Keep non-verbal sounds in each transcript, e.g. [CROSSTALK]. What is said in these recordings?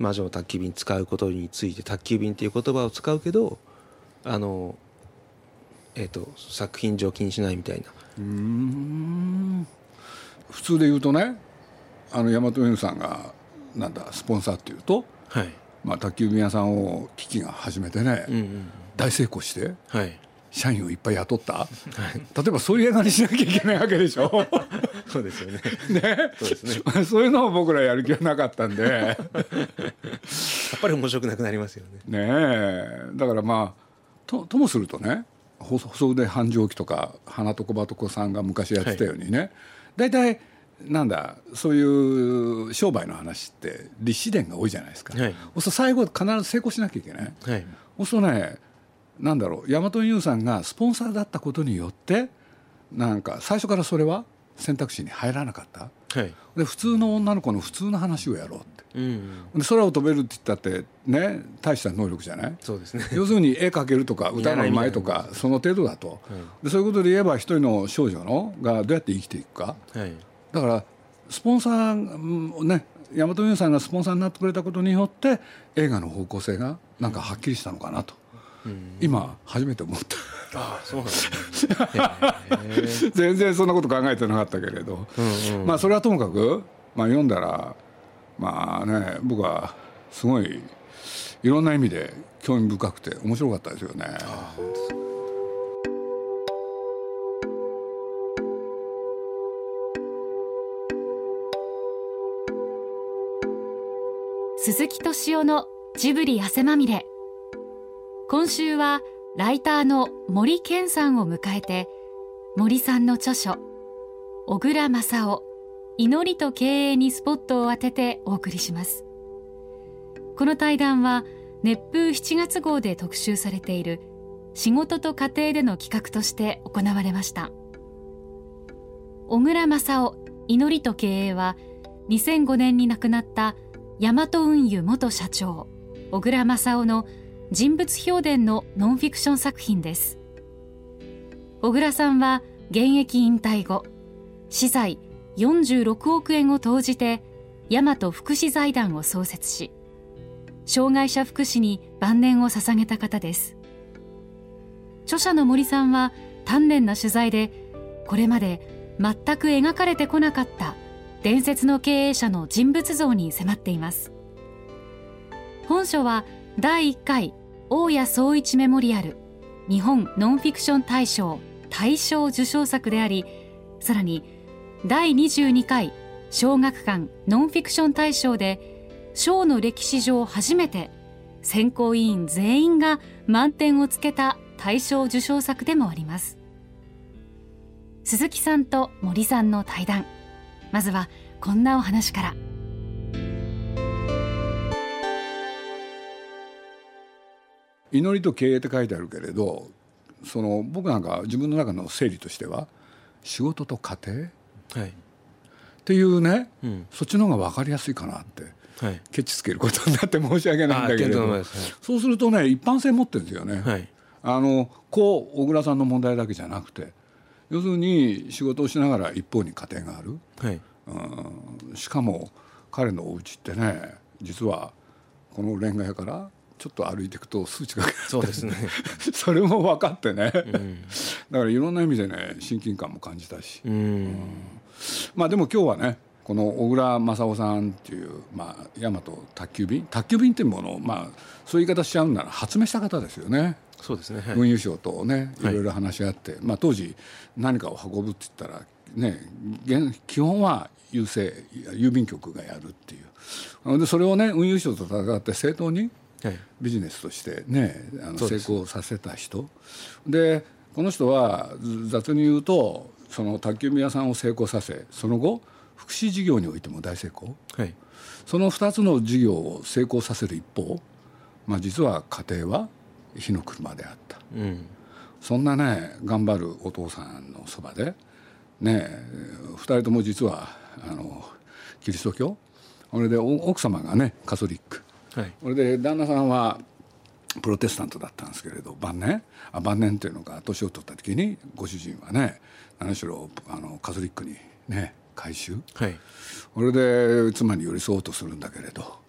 魔女の宅急便使うことについて宅急便っていう言葉を使うけどあのえっ、と作品上気にしないみたいな。うん。普通で言うとねあの大和運輸さんがなんだスポンサーっていうと、はい。まあ、宅急便屋さんを機器が始めてね、うんうん大成功してはい。社員をいっぱい雇った、例えばそういう映画にしなきゃいけないわけでしょそうですよね。[LAUGHS] ね。そうですね。[LAUGHS] そういうのを僕らやる気はなかったんで。[LAUGHS] やっぱり面白くなくなりますよね。ねえ。だからまあとともするとね細細腕繁盛記とか花と小バとこさんが昔やってたようにね、大体なんだそういう商売の話って立志伝が多いじゃないですか、はい。そ最後必ず成功しなきゃいけない、はい。そうするとねなんだろう大和運輸さんがスポンサーだったことによってなんか最初からそれは選択肢に入らなかった。はい。で普通の女の子の普通の話をやろうって。うんで空を飛べるって言ったってね大した能力じゃない？そうですね。要するに絵描けるとか歌のうまいとかその程度だと、でそういうことで言えば一人の少女のがどうやって生きていくか。はい。だからスポンサーうんね大和運輸さんがスポンサーになってくれたことによって映画の方向性がなんかはっきりしたのかなと、今初めて思った。ああそうなんですね全然そんなこと考えてなかったけれど、うんうん。まあそれはともかく、まあ、読んだらまあね僕はすごいいろんな意味で興味深くて面白かったですよね。鈴木敏夫のジブリ汗まみれ今週はライターの森健さんを迎えて森さんの著書小倉正夫祈りと経営にスポットを当ててお送りします。この対談は熱風7月号で特集されている仕事と家庭での企画として行われました。小倉正夫祈りと経営は2005年に亡くなった大和運輸元社長小倉正夫の人物評伝のノンフィクション作品です。小倉さんは現役引退後資財46億円を投じて大和福祉財団を創設し障害者福祉に晩年を捧げた方です。著者の森さんは丹念な取材でこれまで全く描かれてこなかった伝説の経営者の人物像に迫っています。本書は第1回大谷総一メモリアル。日本ノンフィクション大賞大賞受賞作でありさらに第22回小学館ノンフィクション大賞で賞の歴史上初めて選考委員全員が満点をつけた大賞受賞作でもあります。鈴木さんと森さんの対談。まずはこんなお話から。祈りと経営って書いてあるけれどその僕なんか自分の中の整理としては仕事と家庭？っはい。ていうね、うん。そっちの方が分かりやすいかなってはい。ケチつけることになって申し訳ないんだけど、ないそうするとね一般性持ってるんですよね。はい。あのこう小倉さんの問題だけじゃなくて要するに仕事をしながら一方に家庭がある、はい。うん、しかも彼のお家ってね実はこのレンガ屋からちょっと歩いていくと数値がそうですね。[LAUGHS] それも分かってね、ん。だからいろんな意味でね親近感も感じたし、うん。まあでも今日はねこの小倉正夫さんっていう、まあ、大和宅急便？宅急便っていうものを、まあ、そういう言い方しちゃうなら発明した方ですよね。そうですね。はい。運輸省とねいはい。ろいろ話し合って、まあ、当時何かを運ぶって言ったら、ね、現基本は郵政郵便局がやるっていう。でそれをね運輸省と戦って正当にはいビジネスとしてねあの成功させた人。でこの人はず雑に言うとその宅急便屋さんを成功させその後福祉事業においても大成功。はい。その2つの事業を成功させる一方、まあ、実は家庭は火の車であった。うん。そんなね頑張るお父さんのそばでね2人とも実はあのキリスト教。それでお奥様がねカトリック。はいそれで旦那さんはプロテスタントだったんですけれど晩年？あ晩年っていうのが年を取った時にご主人はね何しろあのカトリックにね改宗？はい。それで妻に寄り添おうとするんだけれど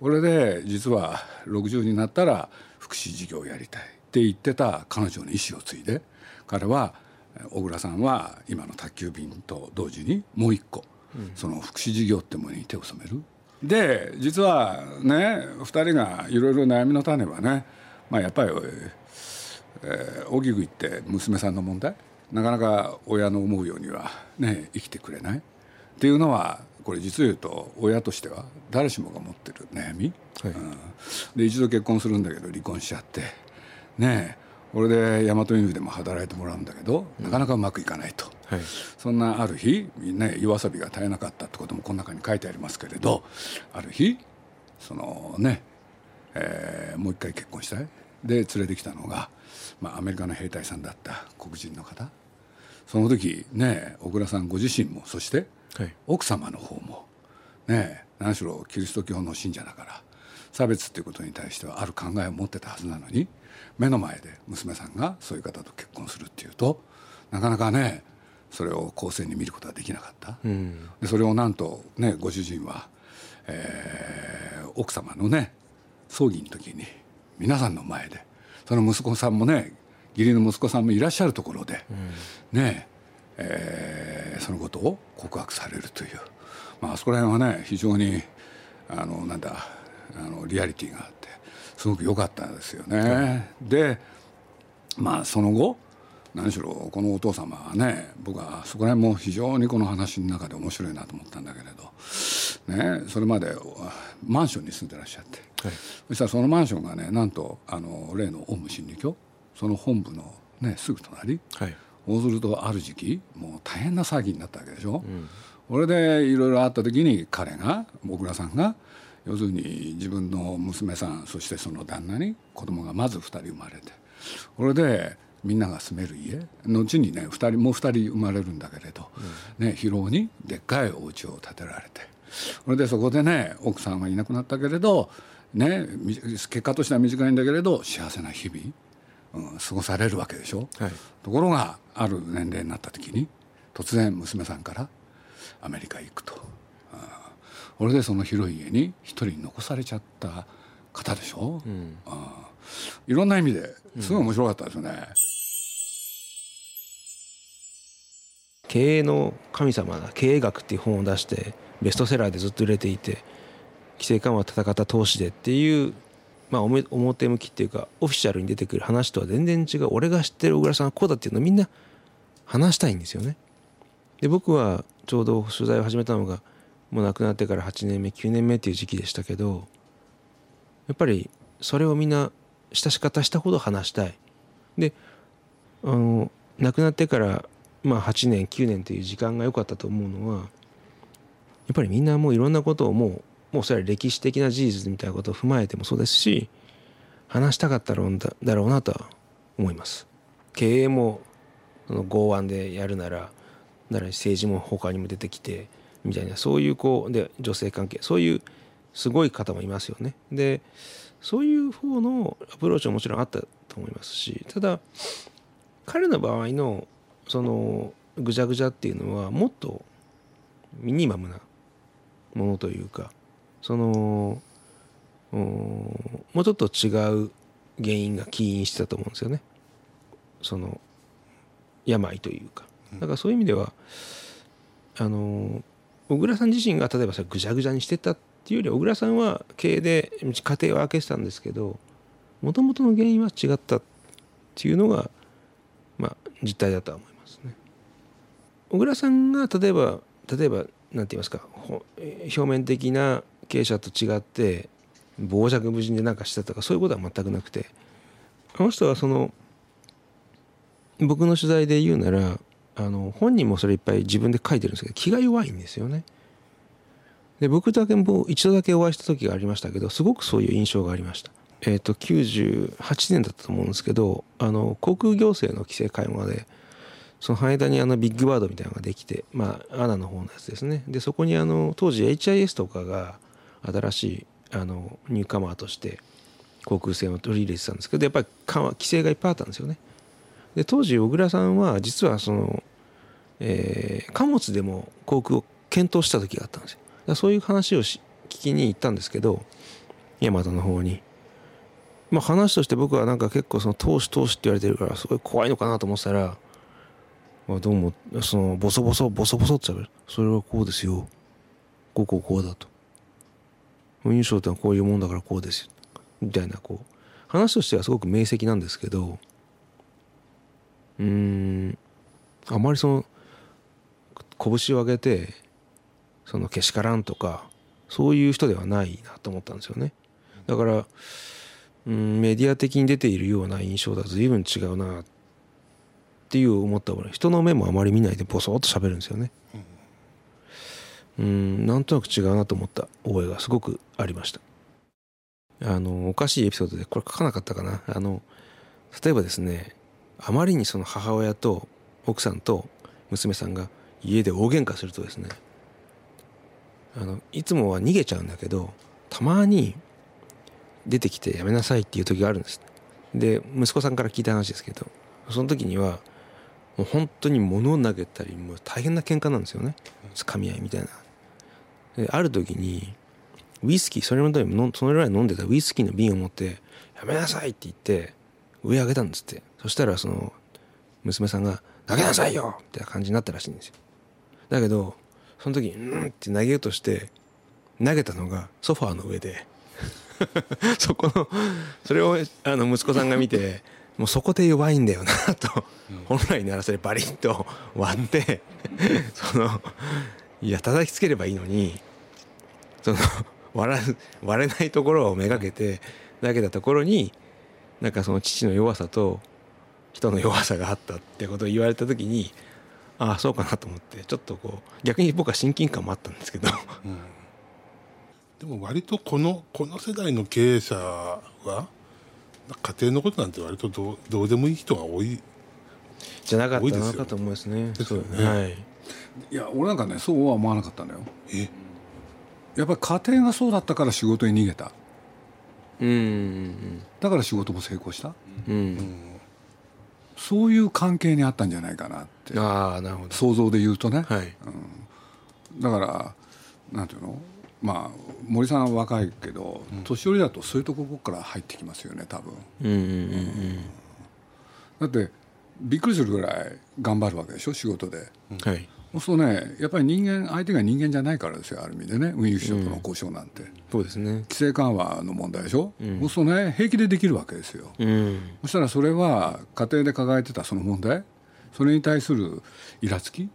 俺で実は60になったら福祉事業をやりたいって言ってた彼女の意思を継いで彼は小倉さんは今の宅急便と同時にもう一個、その福祉事業ってものに手を染める。で実はね2人がいろいろ悩みの種はね、まあ、やっぱり、えー、大きく言って娘さんの問題？なかなか親の思うようにはね生きてくれない？っていうのはこれ実を言うと親としては誰しもが持ってる悩み、はい、うん、で一度結婚するんだけど離婚しちゃってねえこれで大和運輸でも働いてもらうんだけど、なかなかうまくいかないと、はい、そんなある日、ね、夜遊びが絶えなかったってこともこの中に書いてありますけれどある日そのね、えー、もう一回結婚したい。で連れてきたのが、まあ、アメリカの兵隊さんだった黒人の方。その時ね小倉さんご自身もそして、奥様の方もね何しろキリスト教の信者だから差別っていうことに対してはある考えを持ってたはずなのに目の前で娘さんがそういう方と結婚するっていうとなかなかねそれを公正に見ることはできなかった、うん、でそれをなんとねご主人は、えー、奥様のね葬儀の時に皆さんの前でその息子さんもね義理の息子さんもいらっしゃるところで、うん、ねえー、そのことを告白されるという、まあ、あそこら辺はね非常にあのなんだあのリアリティがあってすごく良かったですよね。でまあその後何しろこのお父様はね僕はそこら辺も非常にこの話の中で面白いなと思ったんだけれど、ね、それまでマンションに住んでらっしゃって、はい、そしたらそのマンションがねなんとあの例のオウム真理教その本部の、ね、すぐ隣、はい、そうするとある時期もう大変な騒ぎになったわけでしょ。うん、これでいろいろあった時に彼が小倉さんが要するに自分の娘さんそしてその旦那に子供がまず2人生まれて。これでみんなが住める家。後にね2人もう2人生まれるんだけれど、うん、ね、広尾にでっかいお家を建てられて。それでそこでね奥さんはいなくなったけれど、ね、結果としては短いんだけれど幸せな日々、うん、過ごされるわけでしょ、はい、ところがある年齢になった時に突然娘さんからアメリカへ行くと。これでその広い家に一人残されちゃった方でしょ、うん、あいろんな意味ですごい面白かったですよね、うん、経営の神様だ経営学っていう本を出してベストセラーでずっと売れていて規制緩和戦った投資でっていうまあ表向きっていうかオフィシャルに出てくる話とは全然違う俺が知ってる小倉さんはこうだっていうのをみんな話したいんですよね。で僕はちょうど取材を始めたのがもう亡くなってから8年目9年目っていう時期でしたけどやっぱりそれをみんな親し方したほど話したい。であの亡くなってからまあ8年9年という時間が良かったと思うのはやっぱりみんなもういろんなことをもうもうそれは歴史的な事実みたいなことを踏まえてもそうですし話したかったろうだろうなとは思います。経営もその剛腕でやるならなら政治も他にも出てきてみたいなそういうこうで女性関係そういうすごい方もいますよね。でそういう方のアプローチはもちろんあったと思いますしただ彼の場合のそのぐちゃぐちゃっていうのはもっとミニマムなものというかそのもうちょっと違う原因が起因してたと思うんですよね。その病というか。だからそういう意味ではあの小倉さん自身が例えばそれぐちゃぐちゃにしてたっていうより小倉さんは経営で家庭を開けてたんですけどもともとの原因は違ったっていうのがまあ実態だとは思いますね。小倉さんが例えば例えば何て言いますか表面的な経営者と違って傍若無人で何かしてたとかそういうことは全くなくてあの人はその僕の取材で言うならあの本人もそれいっぱい自分で書いてるんですけど気が弱いんですよね。で僕だけも一度だけお会いした時がありましたけどすごくそういう印象がありました。えっ、ー、と98年だったと思うんですけどあの航空行政の規制緩和でその羽田にあのビッグバードみたいなのができてまあアナの方のやつですねでそこにあの当時 HIS とかが新しいあのニューカマーとして航空船を取り入れてたんですけどやっぱり規制がいっぱいあったんですよね。で当時小倉さんは実はそのえー、貨物でも航空を検討した時があったんですよ。そういう話をし聞きに行ったんですけど大和の方に。まあ話として僕はなんか結構その投資投資って言われてるからすごい怖いのかなと思ってたら、まあ、どうもそのボソボソボソボソって喋る。それはこうですよ。こうこうこうだと。運輸省ってのはこういうもんだからこうですよ。みたいなこう。話としてはすごく明晰なんですけど。うーん。あまりその拳を上げてそのけしからんとかそういう人ではないなと思ったんですよね。だからうんメディア的に出ているような印象とは随分違うなってっていう思った俺人の目もあまり見ないでボソッと喋るんですよね。うん。なんとなく違うなと思った。覚えがすごくありました。あのおかしいエピソードでこれ書かなかったかな。あの例えばですねあまりにその母親と奥さんと娘さんが家で大喧嘩するとですねあのいつもは逃げちゃうんだけどたまに出てきてやめなさいっていう時があるんです。で息子さんから聞いた話ですけどその時にはもう本当に物を投げたりもう大変な喧嘩なんですよね。掴み合いみたいな。である時にウイスキーそれまでのそのぐらい飲んでたウイスキーの瓶を持って「やめなさい」って言って上上げたんですって。そしたらその娘さんが「投げなさいよ!」って感じになったらしいんですよ。だけどその時に「うん」って投げようとして投げたのがソファーの上で。[LAUGHS] そこのそれをあの息子さんが見てもうそこで弱いんだよなと本来ならそれバリッと割って [LAUGHS] そのいや叩きつければいいのにその割ら割れないところをめがけて投げたところになんかその父の弱さと人の弱さがあったってことを言われた時にああそうかなと思ってちょっとこう逆に僕は親近感もあったんですけど、うん、でも割とこのこの世代の経営者は家庭のことなんて割とどうどうでもいい人が多い。じゃなかったなかと思いますね。ですよね。はい。いや俺なんかねそうは思わなかったのよ。え？やっぱり家庭がそうだったから仕事に逃げた。うん。だから仕事も成功した。うん。うん。そういう関係にあったんじゃないかなって。ああなるほど。想像で言うとね、はい。だからなんていうの？まあ森さんは若いけど、年寄りだとそういうところから入ってきますよね多分。うんうんうんだってびっくりするぐらい頑張るわけでしょ仕事で、うん。はい。そうするとねやっぱり人間相手が人間じゃないからですよある意味でね運輸省との交渉なんて、そうですね。規制緩和の問題でしょ、うん。そうするとね平気でできるわけですよ、うん。そしたらそれは家庭で抱えてたその問題それに対するイラつき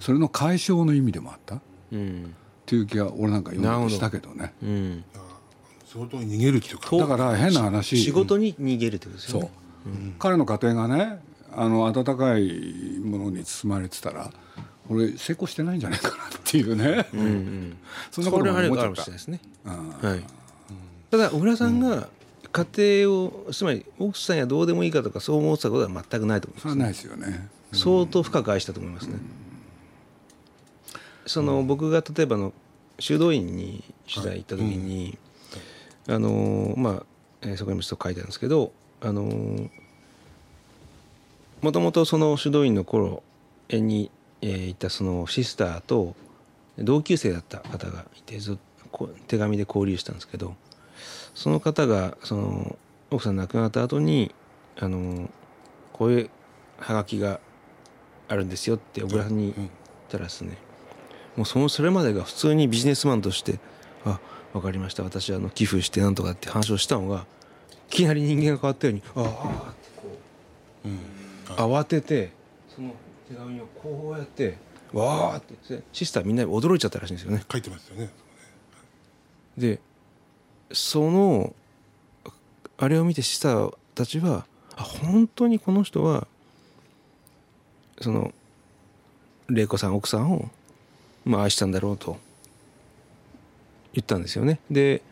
それの解消の意味でもあった。っうんていう気が俺なんか読んでしたけどねうん。仕事に逃げるっていうかだから変な話仕事に逃げるってことですよね。、彼の家庭がねあの温かいものに包まれてたら俺成功してないんじゃないかなっていうね、うんうん。[LAUGHS] そんなことも思っちゃったね。うんはい。ただ小倉さんが家庭をつまり奥さんやどうでもいいかとかそう思ってたことは全くないと思います。ないですよね相当深く愛したと思いますね。その僕が例えばの修道院に取材行った時に、あのまあ、えーそこにもちょっと書いてあるんですけどあのもともとその修道院の頃に、えーいたそのシスターと同級生だった方がいてず手紙で交流したんですけどその方がその奥さん亡くなった後にあのこういうハガキがあるんですよって小倉さんに言ったらですね、もうそのそれまでが普通にビジネスマンとして「あ分かりました。私あの寄付してなんとか」って話をしたのがいきなり人間が変わったように「ああ」ってこう慌ててその手紙をこうやって「わーってでシスターみんな驚いちゃったらしいんですよね。書いてますよね。でそのあれを見てシスターたちはあ本当にこの人はその玲子さん奥さんを、まあ、愛したんだろうと言ったんですよね。で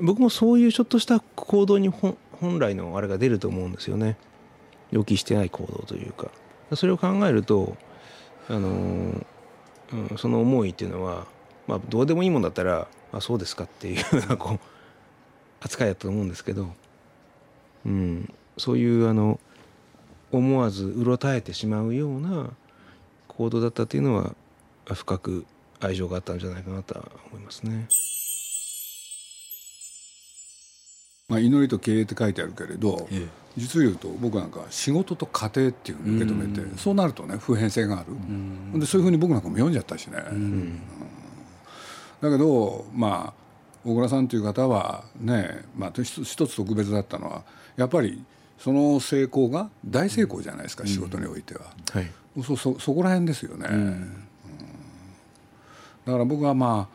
僕もそういうちょっとした行動に本来のあれが出ると思うんですよね。予期してない行動というかそれを考えるとあのうん、その思いっていうのは、まあ、どうでもいいもんだったらあそうですかっていうようなこう扱いだったと思うんですけど、うん、そういうあの思わずうろたえてしまうような行動だったっていうのは深く愛情があったんじゃないかなとは思いますね。まあ、祈りと経営って書いてあるけれど、ええ。実を言うと僕なんか仕事と家庭っていうふうに受け止めて、そうなるとね普遍性がある、でそういうふうに僕なんかも読んじゃったしね、うん。だけどまあ小倉さんという方はね、まあ、一つ特別だったのはやっぱりその成功が大成功じゃないですか、仕事においては。はい。そそそこら辺ですよね、うんだから僕はま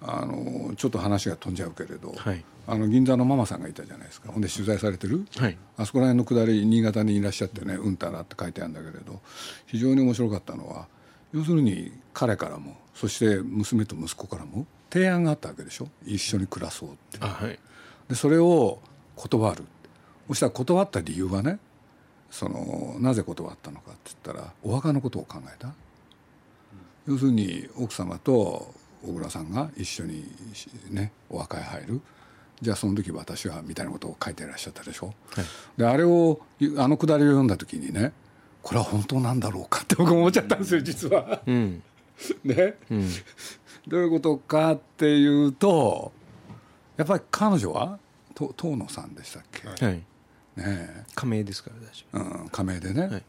ああのちょっと話が飛んじゃうけれど、はい。あの銀座のママさんがいたじゃないですか。ほんで取材されてる、はい。あそこら辺の下り新潟にいらっしゃってね「うんたら」って書いてあるんだけれど非常に面白かったのは要するに彼からもそして娘と息子からも提案があったわけでしょ？一緒に暮らそうって。あはい。でそれを断る。そしたら断った理由はねそのなぜ断ったのかって言ったらお墓のことを考えた、要するに奥様と小倉さんが一緒にねお墓へ入る。じゃあその時私はみたいなことを書いていらっしゃったでしょ、であれをあのくだりを読んだ時にねこれは本当なんだろうか [LAUGHS] って僕思っちゃったんですよ実は。うん。[LAUGHS] ね、うん。どういうことかっていうとやっぱり彼女はと遠野さんでしたっけ、はい。ね。え加盟ですから大丈うん、仮名でね、はい。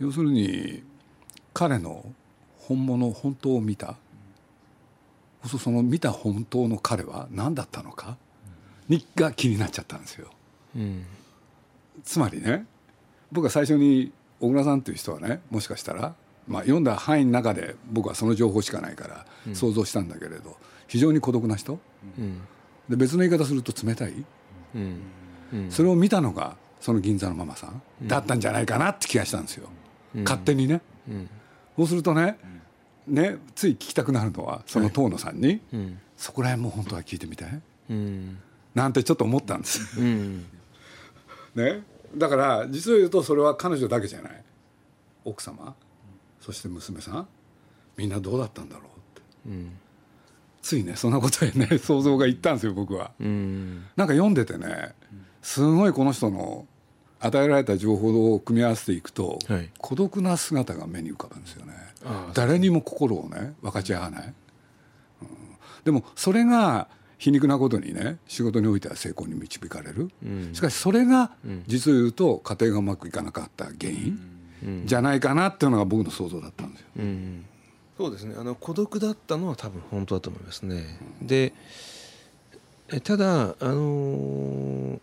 要するに彼の本物本当を見た、そその見た本当の彼は何だったのかにが気になっちゃったんですよ。夫うん。つまりね僕は最初に小倉さんという人はねもしかしたら、まあ、読んだ範囲の中で僕はその情報しかないから想像したんだけれど、非常に孤独な人。うん。で別の言い方すると冷たい、うん。うん。それを見たのがその銀座のママさんだったんじゃないかなって気がしたんですよ、勝手にね、うん。そうするとねねつい聞きたくなるのはその遠野さんに、うん。そこら辺も本当は聞いてみたいうん。なんてちょっと思ったんです。うん。ね。だから実を言うとそれは彼女だけじゃない。奥様。そして娘さん。みんなどうだったんだろうって。うん。ついねそんなことへね想像がいったんですよ僕は。うん。なんか読んでてねすごいこの人の与えられた情報を組み合わせていくと、はい。孤独な姿が目に浮かぶんですよね。誰にも心をね分かち合わない、うん。でもそれが皮肉なことにね仕事においては成功に導かれる、しかしそれが実を言うと家庭がうまくいかなかった原因じゃないかなっていうのが僕の想像だったんですよ。うん。そうですね。あの孤独だったのは多分本当だと思いますね。でえただあの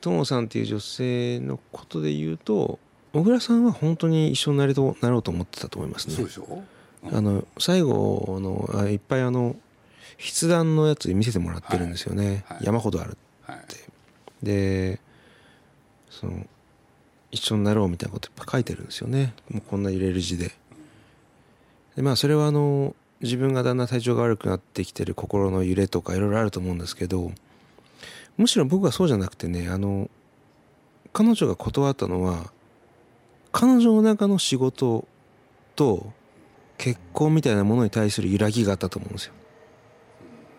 友さんっていう女性のことで言うと小倉さんは本当に一緒になりとなろうと思ってたと思いますね。そうでしょ？あの最後のあいっぱいあの筆談のやつ見せてもらってるんですよね、はいはい山ほどあるはい。でその一緒になろうみたいなこといっぱい書いてるんですよね。もうこんな揺れる字で。でまあそれはあの自分がだんだん体調が悪くなってきてる心の揺れとかいろいろあると思うんですけどむしろ僕はそうじゃなくてねあの彼女が断ったのは彼女の中の仕事と結婚みたいなものに対する揺らぎがあったと思うんですよ。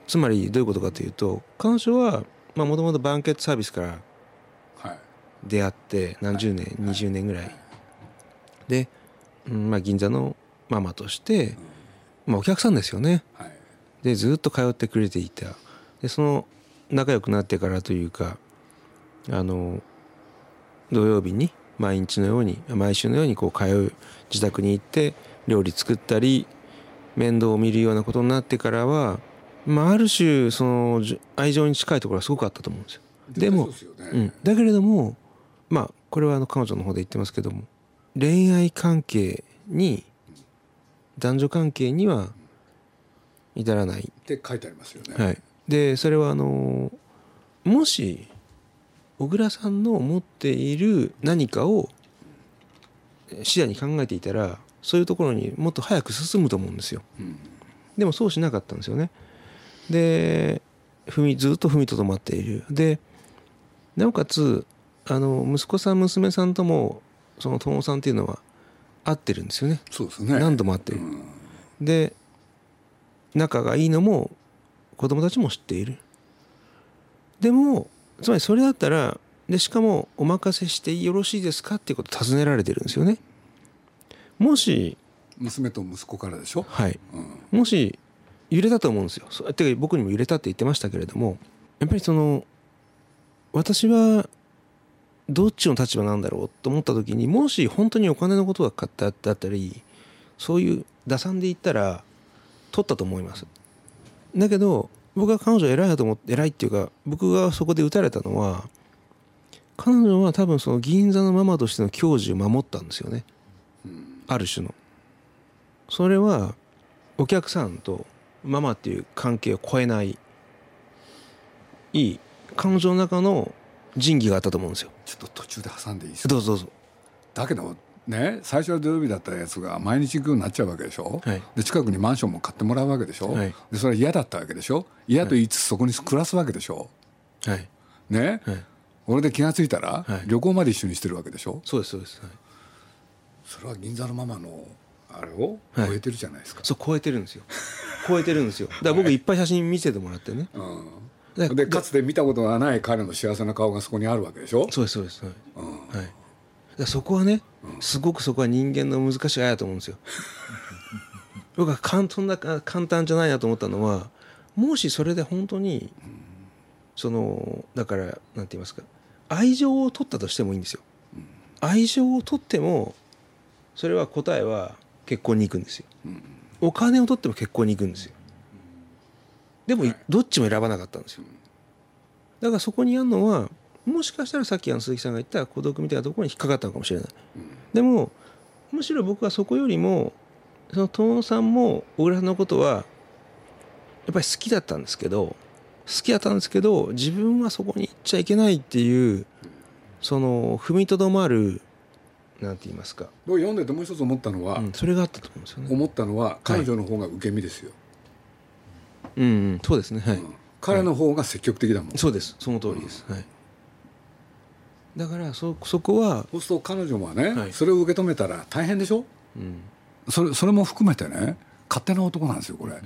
つまりどういうことかというと彼女はもともとバンケットサービスからはい。出会って何十年、20年ぐらい。で、うんまあ、銀座のママとして、まあ、お客さんですよね。はい。でずっと通ってくれていた。でその仲良くなってからというかあの土曜日に毎日のように毎週のようにこう通う自宅に行って料理作ったり面倒を見るようなことになってからは、まあ、ある種そのじ愛情に近いところはすごくあったと思うんですよ。でもねうん、だけれどもまあこれはあの彼女の方で言ってますけども恋愛関係に男女関係には至らない、って書いてありますよね。はい、でそれはあのもし小倉さんの持っている何かを視野に考えていたらそういうところにもっと早く進むと思うんですよ。うんでもそうしなかったんですよね。で踏みずっと踏みとどまっている。でなおかつあの息子さん娘さんともその友さんっていうのは会ってるんですよね。そうですね。何度も会ってる。うんで仲がいいのも子供たちも知っている。でもつまりそれだったらでしかもお任せしてよろしいですかっていうことを尋ねられてるんですよね。もし娘と息子からでしょ？はいうんもし揺れたと思うんですよ。そてか僕にも揺れたって言ってましたけれどもやっぱりその私はどっちの立場なんだろうと思った時にもし本当にお金のことが買っただったりそういう打算で言ったら取ったと思いますだけど僕は彼女偉いなと思って偉いっていうか僕がそこで打たれたのは彼女は多分その銀座のママとしての矜持を守ったんですよね。ある種の。それはお客さんとママっていう関係を超えないいい彼女の中の仁義があったと思うんですよ。ちょっと途中で挟んでいいですか？どうぞどうぞ。だけどね最初は土曜日だったやつが毎日行くようになっちゃうわけでしょ、はい。で近くにマンションも買ってもらうわけでしょ、はい。でそれは嫌だったわけでしょ？嫌と言いつつそこに暮らすわけでしょ？はい。ね、はい。俺で気が付いたら、はい。旅行まで一緒にしてるわけでしょ？そうですそうです、はい、それは銀座のママのあれをはい。超えてるじゃないですか、そう超えてるんですよ。超えてるんですよ。だから僕いっぱい写真見せてもらってね。うん、でかつて見たことがない彼の幸せな顔がそこにあるわけでしょ？そうですそうです。はい、うん。はい、そこはねすごくそこは人間の難しいあやと思うんですよ。[LAUGHS] 僕は簡単な簡単じゃないなと思ったのはもしそれで本当にそのだからなんて言いますか愛情を取ったとしてもいいんですよ。愛情を取ってもそれは答えは結婚に行くんですよ。お金を取っても結婚に行くんですよ。でもどっちも選ばなかったんですよ。だからそこにあるのはもしかしたらさっきあの鈴木さんが言った孤独みたいなところに引っかかったのかもしれない、でもむしろ僕はそこよりもその遠野さんも小倉さんのことはやっぱり好きだったんですけど好きだったんですけど自分はそこに行っちゃいけないっていうその踏みとどまるなんて言いますか、僕読んでてもう一つ思ったのは、うん、それがあったと思うんですよね。思ったのは彼女の方が受け身ですよ、うん、うん、そうですね。はい、うん。彼の方が積極的だもん、そうです。その通りです、はいだからそそこは、そうすると彼女はね、はい。それを受け止めたら大変でしょ？うん、それそれも含めてね勝手な男なんですよこれ。[LAUGHS]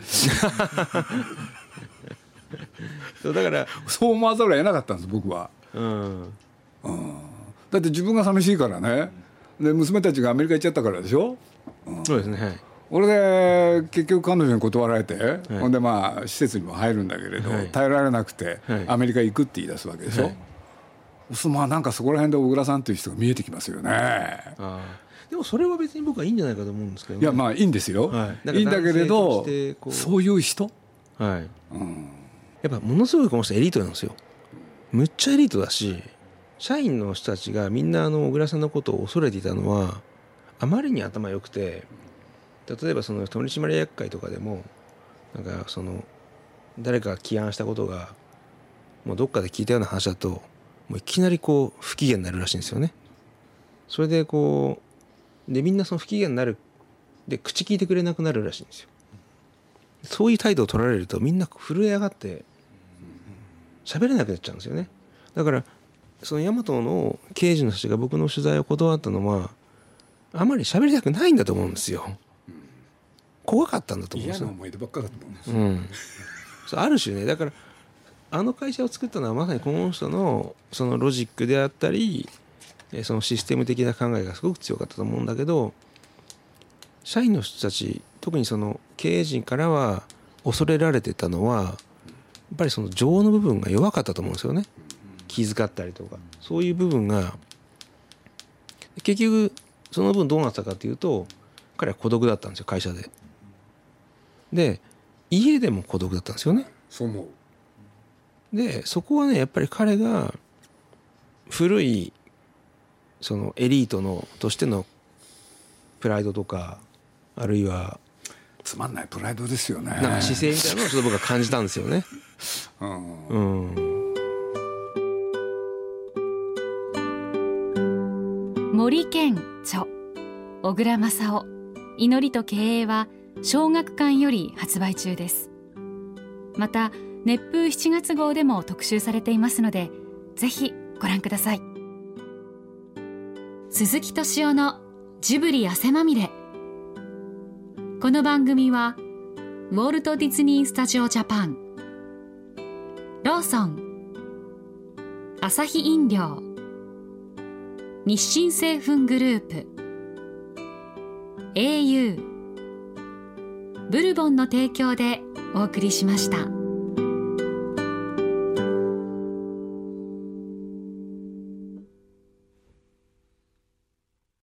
そうだからそう思わざるを得なかったんです僕は。うん。だって自分が寂しいからね。で娘たちがアメリカ行っちゃったからでしょ？そうですねはい。俺で結局彼女に断られて、ほんでまあ施設にも入るんだけれど、はい。耐えられなくて、はい。アメリカ行くって言い出すわけでしょ、はいそまあなんかそこら辺で小倉さんという人が見えてきますよね。でもそれは別に僕はいいんじゃないかと思うんですけど、ね、いやまあいいんですよ、はい。いいんだけれどそういう人、はい。うん、やっぱものすごいこの人エリートなんですよ。むっちゃエリートだし社員の人たちがみんなあの小倉さんのことを恐れていたのはあまりに頭良くて例えばその取締役会とかでもなんかその誰かが起案したことがもうどっかで聞いたような話だともういきなりこう不機嫌になるらしいんですよね。それでこうでみんなその不機嫌になるで口聞いてくれなくなるらしいんですよ。そういう態度を取られるとみんな震え上がって喋れなくなっちゃうんですよね。だからその大和の刑事の人が僕の取材を断ったのはあまり喋りたくないんだと思うんですよ。怖かったんだと思うんですよ。嫌な思い出ばっかだと思うんですうん、ある種ねだからあの会社を作ったのはまさにこの人のそのロジックであったりそのシステム的な考えがすごく強かったと思うんだけど社員の人たち特にその経営陣からは恐れられてたのはやっぱりその情の部分が弱かったと思うんですよね気遣ったりとかそういう部分が結局その分どうなったかというと彼は孤独だったんですよ会社で。で家でも孤独だったんですよね。そう思うでそこはねやっぱり彼が古いそのエリートのとしてのプライドとかあるいはつまんないプライドですよね。なんか姿勢みたいなのをちょっと僕は感じたんですよね。うん。うん。森健著小倉正夫祈りと経営は小学館より発売中です。また熱風7月号でも特集されていますのでぜひご覧ください。鈴木敏夫のジブリ汗まみれ。この番組はウォルト・ディズニー・スタジオ・ジャパンローソン。アサヒ飲料。日清製粉グループ。au ブルボンの提供でお送りしました。